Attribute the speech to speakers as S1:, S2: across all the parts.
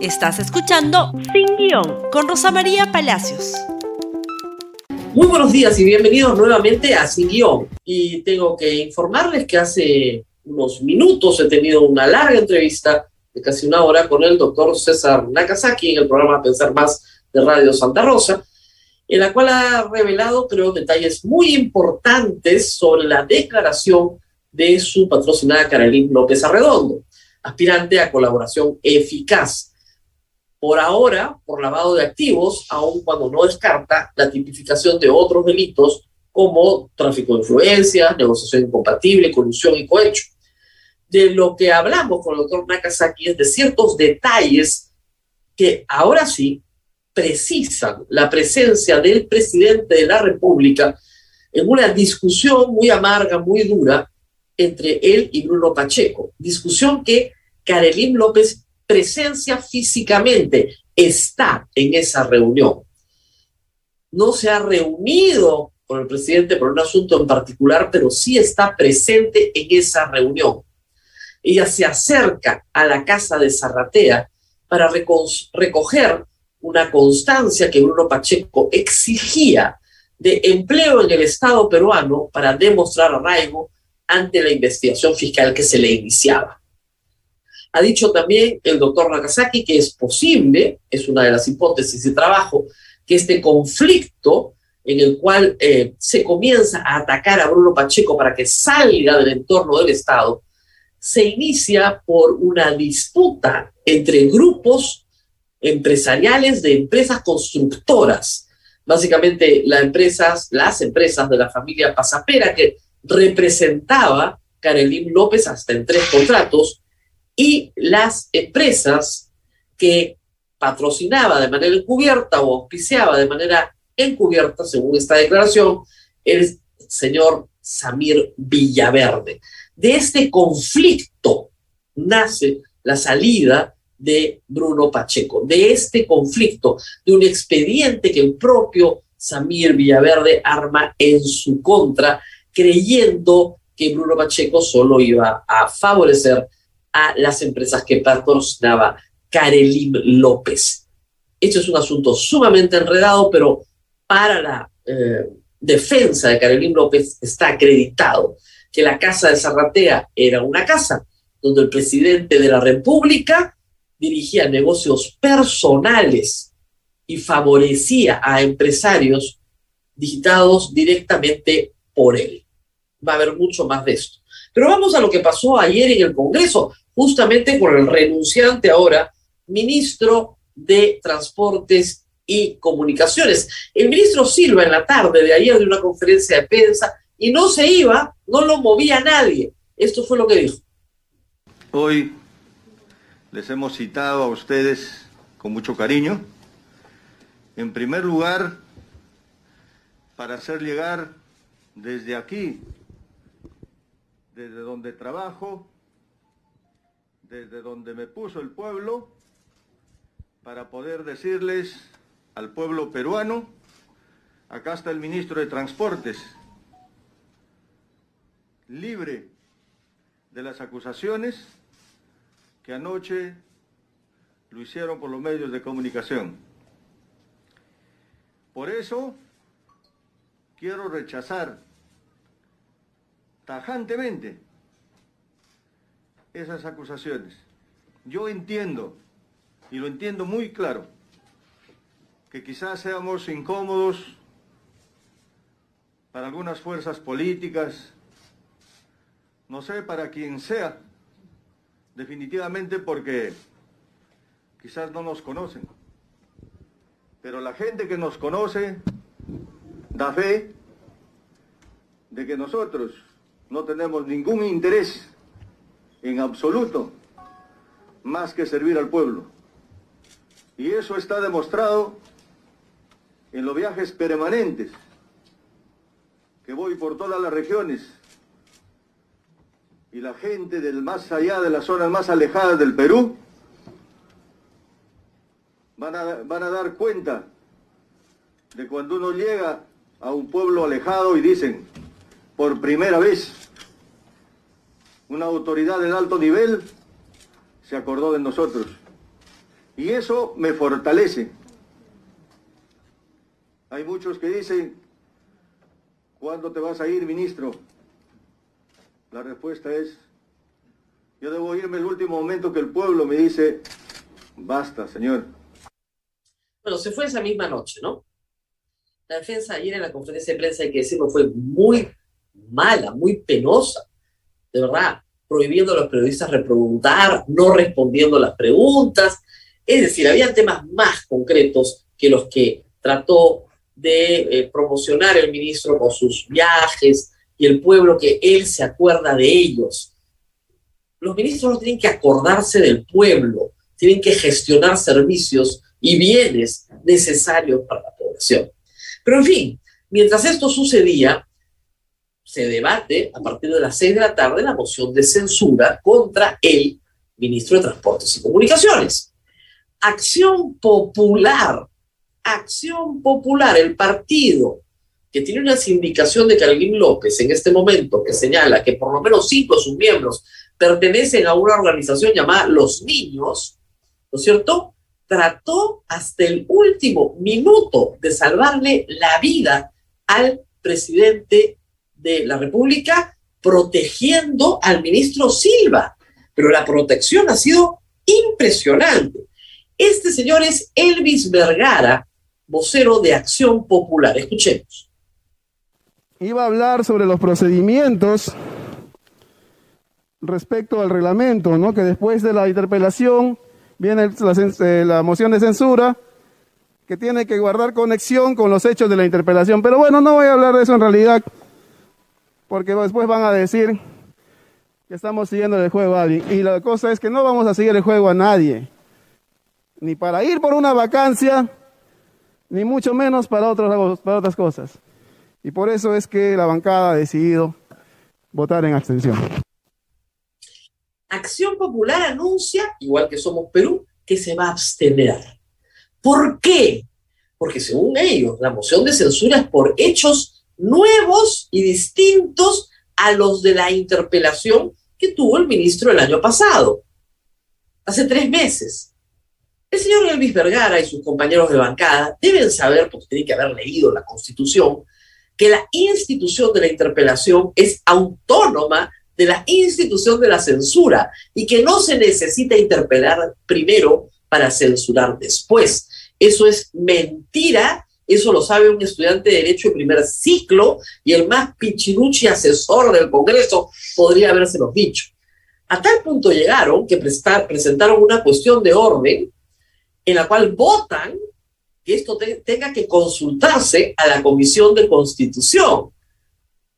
S1: Estás escuchando Sin Guión con Rosa María Palacios.
S2: Muy buenos días y bienvenidos nuevamente a Sin Guión. Y tengo que informarles que hace unos minutos he tenido una larga entrevista de casi una hora con el doctor César Nakazaki en el programa Pensar Más de Radio Santa Rosa, en la cual ha revelado, creo, detalles muy importantes sobre la declaración de su patrocinada Carolín López Arredondo, aspirante a colaboración eficaz por ahora por lavado de activos, aun cuando no descarta la tipificación de otros delitos como tráfico de influencias, negociación incompatible, colusión y cohecho. De lo que hablamos con el doctor Nakazaki es de ciertos detalles que ahora sí precisan la presencia del presidente de la República en una discusión muy amarga, muy dura entre él y Bruno Pacheco. Discusión que Karelín López presencia físicamente, está en esa reunión. No se ha reunido con el presidente por un asunto en particular, pero sí está presente en esa reunión. Ella se acerca a la casa de Zarratea para recoger una constancia que Bruno Pacheco exigía de empleo en el Estado peruano para demostrar arraigo ante la investigación fiscal que se le iniciaba. Ha dicho también el doctor Nakazaki que es posible, es una de las hipótesis de trabajo, que este conflicto en el cual eh, se comienza a atacar a Bruno Pacheco para que salga del entorno del Estado, se inicia por una disputa entre grupos empresariales de empresas constructoras, básicamente las empresas, las empresas de la familia Pasapera que representaba Karelín López hasta en tres contratos, y las empresas que patrocinaba de manera encubierta o auspiciaba de manera encubierta, según esta declaración, el señor Samir Villaverde. De este conflicto nace la salida de Bruno Pacheco, de este conflicto, de un expediente que el propio Samir Villaverde arma en su contra, creyendo que Bruno Pacheco solo iba a favorecer a las empresas que patrocinaba Karelim López. Esto es un asunto sumamente enredado, pero para la eh, defensa de Karelim López está acreditado que la casa de Zarratea era una casa donde el presidente de la República dirigía negocios personales y favorecía a empresarios digitados directamente por él. Va a haber mucho más de esto. Pero vamos a lo que pasó ayer en el Congreso, justamente con el renunciante ahora, ministro de Transportes y Comunicaciones. El ministro Silva en la tarde de ayer de una conferencia de prensa y no se iba, no lo movía nadie. Esto fue lo que dijo.
S3: Hoy les hemos citado a ustedes con mucho cariño. En primer lugar, para hacer llegar desde aquí desde donde trabajo, desde donde me puso el pueblo, para poder decirles al pueblo peruano, acá está el ministro de Transportes, libre de las acusaciones que anoche lo hicieron por los medios de comunicación. Por eso quiero rechazar tajantemente esas acusaciones. Yo entiendo, y lo entiendo muy claro, que quizás seamos incómodos para algunas fuerzas políticas, no sé para quién sea, definitivamente porque quizás no nos conocen. Pero la gente que nos conoce da fe de que nosotros no tenemos ningún interés en absoluto más que servir al pueblo. Y eso está demostrado en los viajes permanentes que voy por todas las regiones y la gente del más allá de las zonas más alejadas del Perú van a, van a dar cuenta de cuando uno llega a un pueblo alejado y dicen, por primera vez, una autoridad de alto nivel se acordó de nosotros. Y eso me fortalece. Hay muchos que dicen, ¿cuándo te vas a ir, ministro? La respuesta es, yo debo irme el último momento que el pueblo me dice, basta, señor.
S2: Bueno, se fue esa misma noche, ¿no? La defensa ayer en la conferencia de prensa, hay que decirlo, fue muy mala, muy penosa. De verdad, prohibiendo a los periodistas repreguntar, no respondiendo las preguntas. Es decir, había temas más concretos que los que trató de eh, promocionar el ministro con sus viajes y el pueblo que él se acuerda de ellos. Los ministros no tienen que acordarse del pueblo, tienen que gestionar servicios y bienes necesarios para la población. Pero en fin, mientras esto sucedía, se debate a partir de las seis de la tarde la moción de censura contra el ministro de Transportes y Comunicaciones. Acción Popular, Acción Popular, el partido que tiene una sindicación de Carolín López en este momento que señala que por lo menos cinco de sus miembros pertenecen a una organización llamada Los Niños, ¿no es cierto? Trató hasta el último minuto de salvarle la vida al presidente de la República protegiendo al ministro Silva, pero la protección ha sido impresionante. Este señor es Elvis Vergara, vocero de Acción Popular. Escuchemos.
S4: Iba a hablar sobre los procedimientos respecto al reglamento, ¿no? Que después de la interpelación viene la, eh, la moción de censura que tiene que guardar conexión con los hechos de la interpelación. Pero bueno, no voy a hablar de eso en realidad porque después van a decir que estamos siguiendo el juego a alguien. Y la cosa es que no vamos a seguir el juego a nadie, ni para ir por una vacancia, ni mucho menos para, otros, para otras cosas. Y por eso es que la bancada ha decidido votar en abstención.
S2: Acción Popular anuncia, igual que Somos Perú, que se va a abstener. ¿Por qué? Porque según ellos, la moción de censura es por hechos nuevos y distintos a los de la interpelación que tuvo el ministro el año pasado, hace tres meses. El señor Elvis Vergara y sus compañeros de bancada deben saber, porque tienen que haber leído la Constitución, que la institución de la interpelación es autónoma de la institución de la censura y que no se necesita interpelar primero para censurar después. Eso es mentira eso lo sabe un estudiante de Derecho de primer ciclo y el más pichiruchi asesor del Congreso podría habérselos dicho. A tal punto llegaron que presentaron una cuestión de orden en la cual votan que esto tenga que consultarse a la Comisión de Constitución.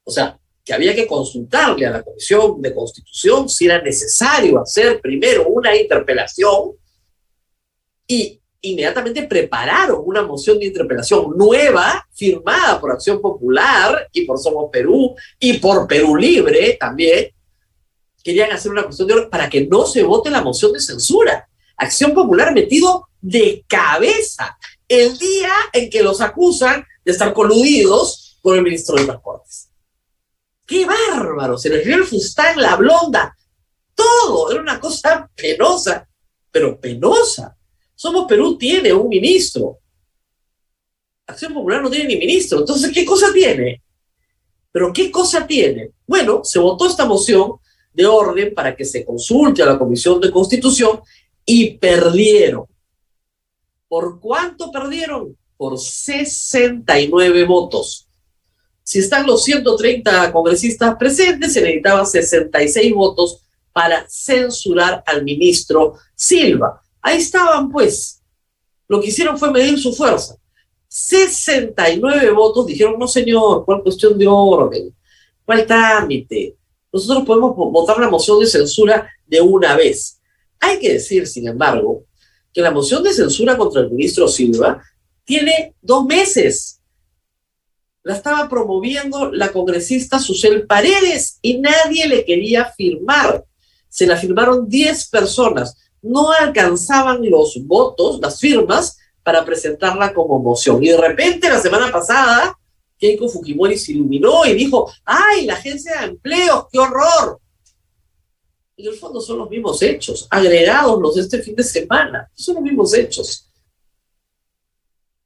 S2: O sea, que había que consultarle a la Comisión de Constitución si era necesario hacer primero una interpelación y inmediatamente prepararon una moción de interpelación nueva, firmada por Acción Popular y por Somos Perú y por Perú Libre también. Querían hacer una cuestión de orden para que no se vote la moción de censura. Acción Popular metido de cabeza el día en que los acusan de estar coludidos con el ministro de Transportes. ¡Qué bárbaro! Se les vio el fustán, la blonda, todo. Era una cosa penosa, pero penosa somos Perú tiene un ministro. Acción Popular no tiene ni ministro. Entonces, ¿qué cosa tiene? Pero ¿qué cosa tiene? Bueno, se votó esta moción de orden para que se consulte a la Comisión de Constitución y perdieron. ¿Por cuánto perdieron? Por 69 votos. Si están los 130 congresistas presentes, se necesitaban 66 votos para censurar al ministro Silva. Ahí estaban, pues. Lo que hicieron fue medir su fuerza. 69 votos dijeron, no señor, ¿cuál cuestión de orden? ¿Cuál trámite? Nosotros podemos votar la moción de censura de una vez. Hay que decir, sin embargo, que la moción de censura contra el ministro Silva tiene dos meses. La estaba promoviendo la congresista Susel Paredes y nadie le quería firmar. Se la firmaron 10 personas no alcanzaban los votos, las firmas, para presentarla como moción. Y de repente, la semana pasada, Keiko Fujimori se iluminó y dijo, ¡ay, la agencia de empleo, qué horror! En el fondo son los mismos hechos, agregados los de este fin de semana, son los mismos hechos.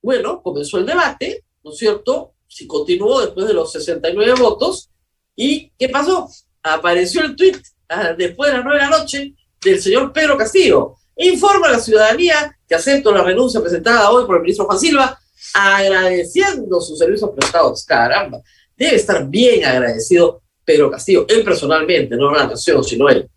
S2: Bueno, comenzó el debate, ¿no es cierto? Si continuó después de los 69 votos, ¿y qué pasó? Apareció el tuit ah, después de las 9 de la noche del señor Pedro Castillo. Informa a la ciudadanía que acepto la renuncia presentada hoy por el ministro Juan Silva, agradeciendo sus servicios prestados. Caramba, debe estar bien agradecido Pedro Castillo, él personalmente, no la nación, sino él.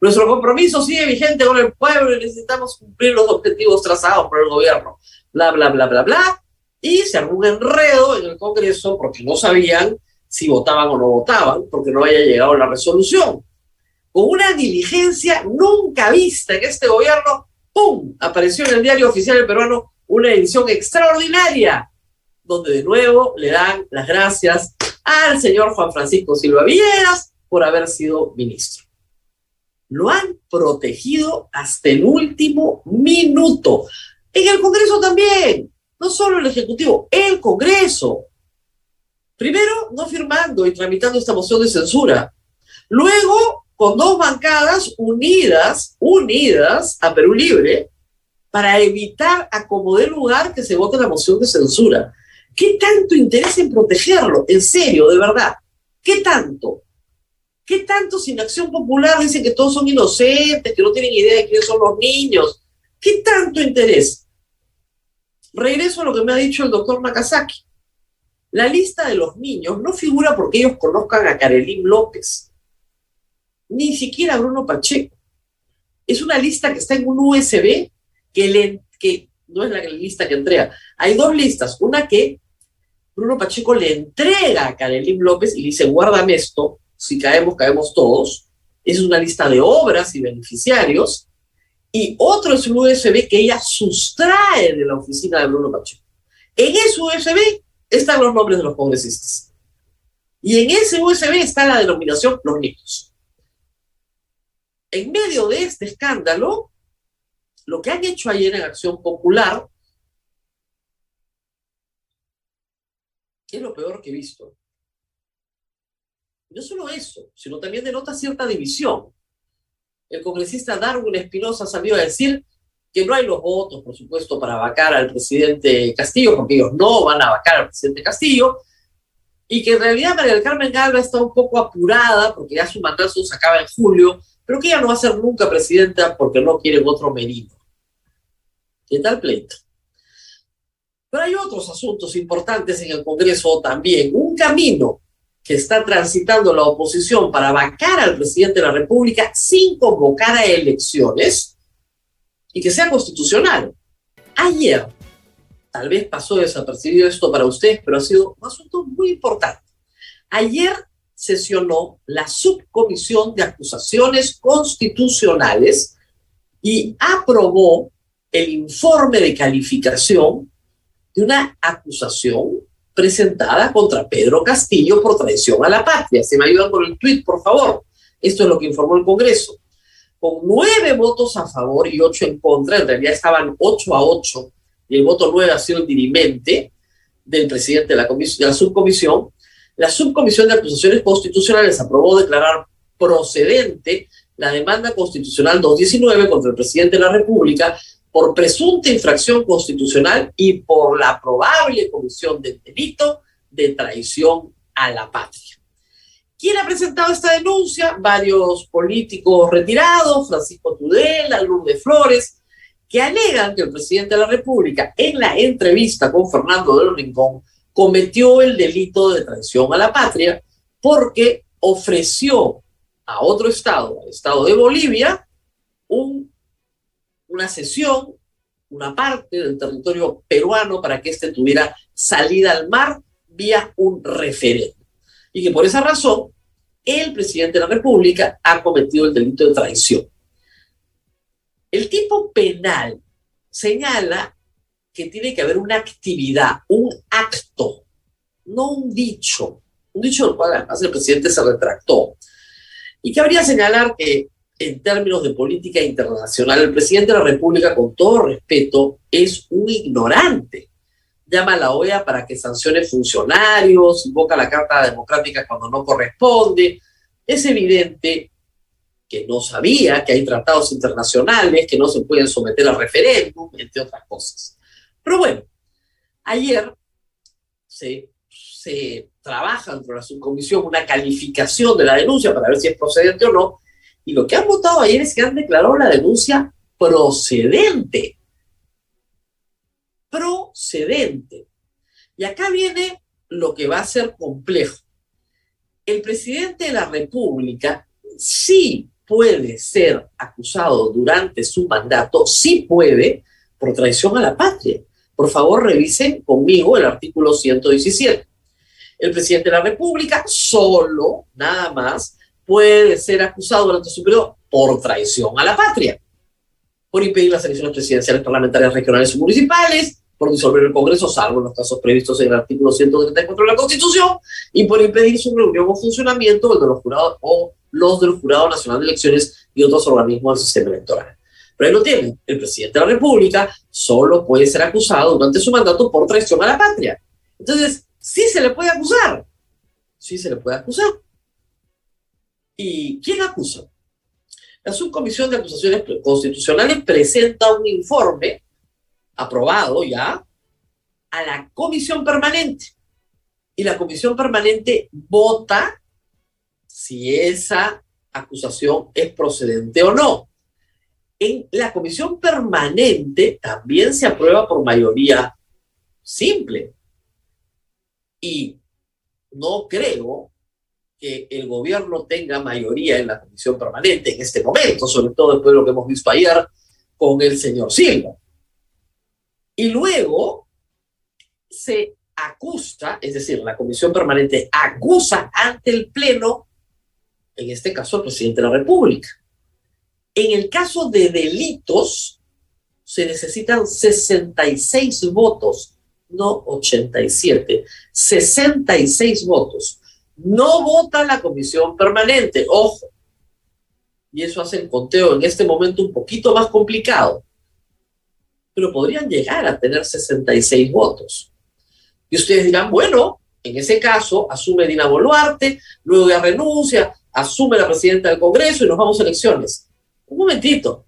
S2: Nuestro compromiso sigue vigente con el pueblo y necesitamos cumplir los objetivos trazados por el gobierno. Bla, bla, bla, bla, bla. Y se armó un enredo en el Congreso porque no sabían si votaban o no votaban, porque no había llegado la resolución. Con una diligencia nunca vista en este gobierno, ¡pum! Apareció en el diario oficial del peruano una edición extraordinaria, donde de nuevo le dan las gracias al señor Juan Francisco Silva Villeras por haber sido ministro. Lo han protegido hasta el último minuto. En el Congreso también, no solo el Ejecutivo, el Congreso. Primero, no firmando y tramitando esta moción de censura. Luego, con dos bancadas unidas, unidas a Perú Libre, para evitar a como dé lugar que se vote la moción de censura. ¿Qué tanto interés en protegerlo? En serio, de verdad. ¿Qué tanto? ¿Qué tanto sin acción popular dicen que todos son inocentes, que no tienen idea de quiénes son los niños? ¿Qué tanto interés? Regreso a lo que me ha dicho el doctor Nakazaki. La lista de los niños no figura porque ellos conozcan a Karelín López, ni siquiera Bruno Pacheco. Es una lista que está en un USB que, le, que no es la lista que entrega. Hay dos listas, una que Bruno Pacheco le entrega a Karelín López y le dice, guárdame esto, si caemos, caemos todos. Es una lista de obras y beneficiarios. Y otro es un USB que ella sustrae de la oficina de Bruno Pacheco. En ese USB están los nombres de los congresistas. Y en ese USB está la denominación los niños. En medio de este escándalo, lo que han hecho ayer en Acción Popular es lo peor que he visto. No solo eso, sino también denota cierta división. El congresista Darwin Espinosa salió a decir que no hay los votos, por supuesto, para vacar al presidente Castillo, porque ellos no van a vacar al presidente Castillo, y que en realidad María del Carmen Galva está un poco apurada, porque ya su mandato se acaba en julio, pero que ella no va a ser nunca presidenta porque no quieren otro merino. ¿Qué tal pleito? Pero hay otros asuntos importantes en el Congreso también. Un camino que está transitando la oposición para vacar al presidente de la República sin convocar a elecciones y que sea constitucional. Ayer, tal vez pasó desapercibido esto para ustedes, pero ha sido un asunto muy importante. Ayer sesionó la subcomisión de acusaciones constitucionales y aprobó el informe de calificación de una acusación presentada contra Pedro Castillo por traición a la patria. Se me ayudan con el tuit, por favor. Esto es lo que informó el Congreso. Con nueve votos a favor y ocho en contra, en realidad estaban ocho a ocho, y el voto nueve ha sido el dirimente del presidente de la, de la subcomisión, la subcomisión de acusaciones constitucionales aprobó declarar procedente la demanda constitucional 219 contra el presidente de la República por presunta infracción constitucional y por la probable comisión del delito de traición a la patria. ¿Quién ha presentado esta denuncia? Varios políticos retirados, Francisco Tudela, Lourdes Flores, que alegan que el presidente de la República en la entrevista con Fernando del Rincón cometió el delito de traición a la patria porque ofreció a otro estado, al estado de Bolivia, un una sesión, una parte del territorio peruano para que éste tuviera salida al mar vía un referéndum. Y que por esa razón el presidente de la República ha cometido el delito de traición. El tipo penal señala que tiene que haber una actividad, un acto, no un dicho, un dicho del cual además el presidente se retractó. Y que habría señalar que en términos de política internacional, el presidente de la República, con todo respeto, es un ignorante. Llama a la OEA para que sancione funcionarios, invoca la Carta Democrática cuando no corresponde. Es evidente que no sabía que hay tratados internacionales que no se pueden someter a referéndum, entre otras cosas. Pero bueno, ayer se, se trabaja dentro de la subcomisión una calificación de la denuncia para ver si es procedente o no, y lo que han votado ayer es que han declarado la denuncia procedente. Procedente. Y acá viene lo que va a ser complejo. El presidente de la República sí puede ser acusado durante su mandato, sí puede, por traición a la patria. Por favor, revisen conmigo el artículo 117. El presidente de la República solo, nada más, puede ser acusado durante su periodo por traición a la patria, por impedir las elecciones presidenciales, parlamentarias, regionales y municipales, por disolver el Congreso, salvo en los casos previstos en el artículo 134 de la Constitución, y por impedir su reunión o funcionamiento, el de los jurados o los del Jurado Nacional de Elecciones y otros organismos del sistema electoral. Pero ahí lo tienen. El presidente de la República solo puede ser acusado durante su mandato por traición a la patria. Entonces, sí se le puede acusar. Sí se le puede acusar. ¿Y quién acusa? La Subcomisión de Acusaciones Constitucionales presenta un informe aprobado ya a la comisión permanente. Y la comisión permanente vota si esa acusación es procedente o no. En la comisión permanente también se aprueba por mayoría simple. Y no creo que el gobierno tenga mayoría en la comisión permanente en este momento, sobre todo después de lo que hemos visto ayer con el señor Silva. Y luego se acusa, es decir, la comisión permanente acusa ante el Pleno, en este caso al presidente de la República. En el caso de delitos, se necesitan 66 votos, no 87, 66 votos. No vota la comisión permanente, ojo. Y eso hace el conteo en este momento un poquito más complicado pero podrían llegar a tener 66 votos. Y ustedes dirán, bueno, en ese caso asume Dina Boluarte, luego ya renuncia, asume la presidenta del Congreso y nos vamos a elecciones. Un momentito,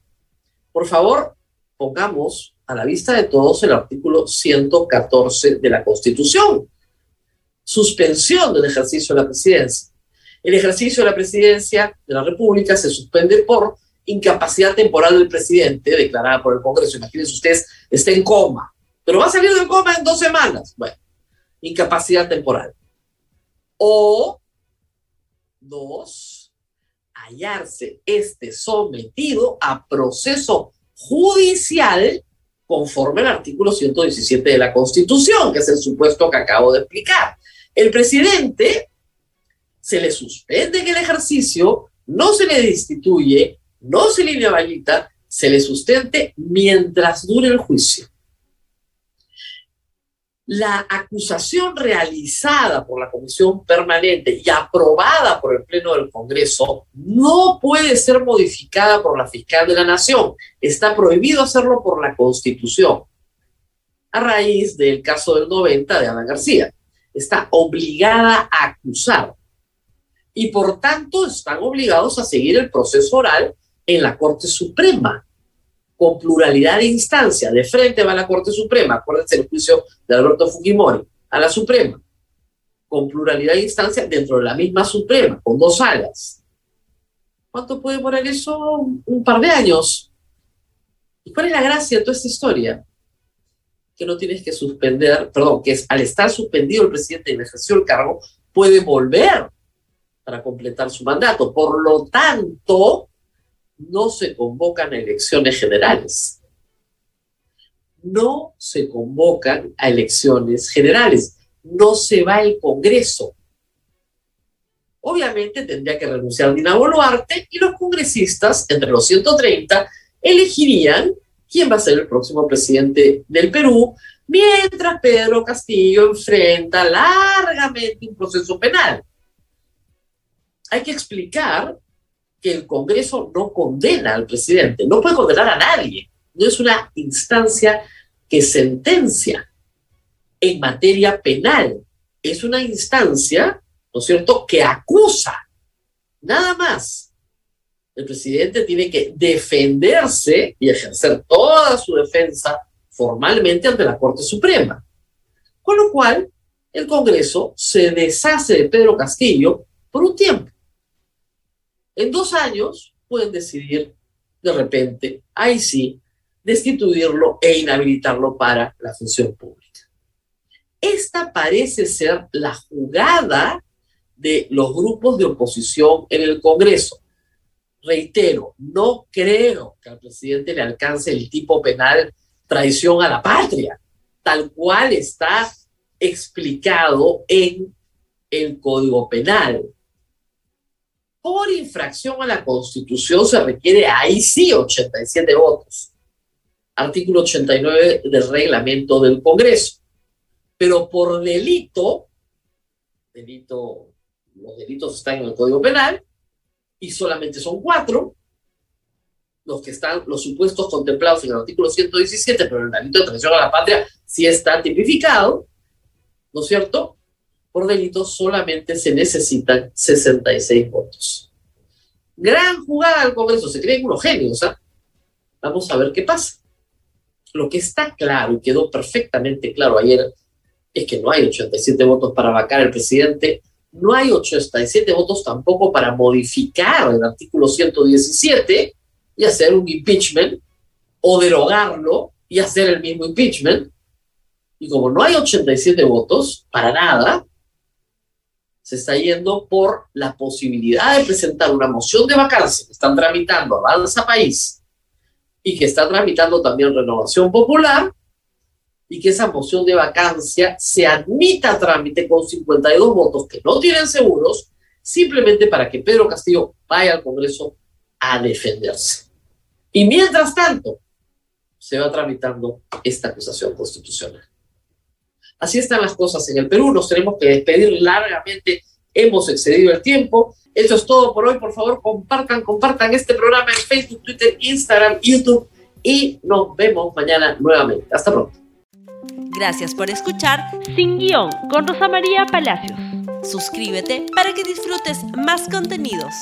S2: por favor, pongamos a la vista de todos el artículo 114 de la Constitución. Suspensión del ejercicio de la presidencia. El ejercicio de la presidencia de la República se suspende por incapacidad temporal del presidente declarada por el Congreso. Imagínense ustedes, está en coma, pero va a salir del coma en dos semanas. Bueno, incapacidad temporal. O dos, hallarse este sometido a proceso judicial conforme al artículo 117 de la Constitución, que es el supuesto que acabo de explicar. El presidente se le suspende en el ejercicio, no se le destituye, no se línea vallita, se le sustente mientras dure el juicio. La acusación realizada por la Comisión Permanente y aprobada por el Pleno del Congreso no puede ser modificada por la Fiscal de la Nación. Está prohibido hacerlo por la Constitución. A raíz del caso del 90 de Ana García. Está obligada a acusar. Y por tanto están obligados a seguir el proceso oral en la Corte Suprema, con pluralidad de instancia. De frente va la Corte Suprema, acuérdense el juicio de Alberto Fujimori, a la Suprema, con pluralidad de instancia dentro de la misma Suprema, con dos salas. ¿Cuánto puede demorar eso? Un par de años. ¿Y cuál es la gracia de toda esta historia? Que no tienes que suspender, perdón, que es al estar suspendido el presidente y ejerció el cargo, puede volver para completar su mandato. Por lo tanto, no se convocan a elecciones generales. No se convocan a elecciones generales. No se va el Congreso. Obviamente tendría que renunciar Dina Boluarte y los congresistas, entre los 130, elegirían quién va a ser el próximo presidente del Perú, mientras Pedro Castillo enfrenta largamente un proceso penal. Hay que explicar que el Congreso no condena al presidente, no puede condenar a nadie, no es una instancia que sentencia en materia penal, es una instancia, ¿no es cierto?, que acusa, nada más. El presidente tiene que defenderse y ejercer toda su defensa formalmente ante la Corte Suprema. Con lo cual, el Congreso se deshace de Pedro Castillo por un tiempo. En dos años pueden decidir de repente, ahí sí, destituirlo e inhabilitarlo para la función pública. Esta parece ser la jugada de los grupos de oposición en el Congreso. Reitero, no creo que al presidente le alcance el tipo penal traición a la patria, tal cual está explicado en el Código Penal. Por infracción a la Constitución se requiere ahí sí 87 votos. Artículo 89 del reglamento del Congreso. Pero por delito, delito, los delitos están en el Código Penal y solamente son cuatro, los que están, los supuestos contemplados en el artículo 117, pero el delito de traición a la patria sí está tipificado, ¿no es cierto? Por delito solamente se necesitan 66 votos. Gran jugada al Congreso, se creen unos genios, ¿ah? Vamos a ver qué pasa. Lo que está claro y quedó perfectamente claro ayer es que no hay 87 votos para vacar al presidente, no hay 87 votos tampoco para modificar el artículo 117 y hacer un impeachment o derogarlo y hacer el mismo impeachment. Y como no hay 87 votos, para nada, se está yendo por la posibilidad de presentar una moción de vacancia que están tramitando Avanza País y que está tramitando también Renovación Popular y que esa moción de vacancia se admita a trámite con 52 votos que no tienen seguros, simplemente para que Pedro Castillo vaya al Congreso a defenderse. Y mientras tanto, se va tramitando esta acusación constitucional. Así están las cosas en el Perú, nos tenemos que despedir largamente, hemos excedido el tiempo. Eso es todo por hoy, por favor, compartan, compartan este programa en Facebook, Twitter, Instagram, YouTube y nos vemos mañana nuevamente. Hasta pronto.
S1: Gracias por escuchar Sin Guión con Rosa María Palacios. Suscríbete para que disfrutes más contenidos.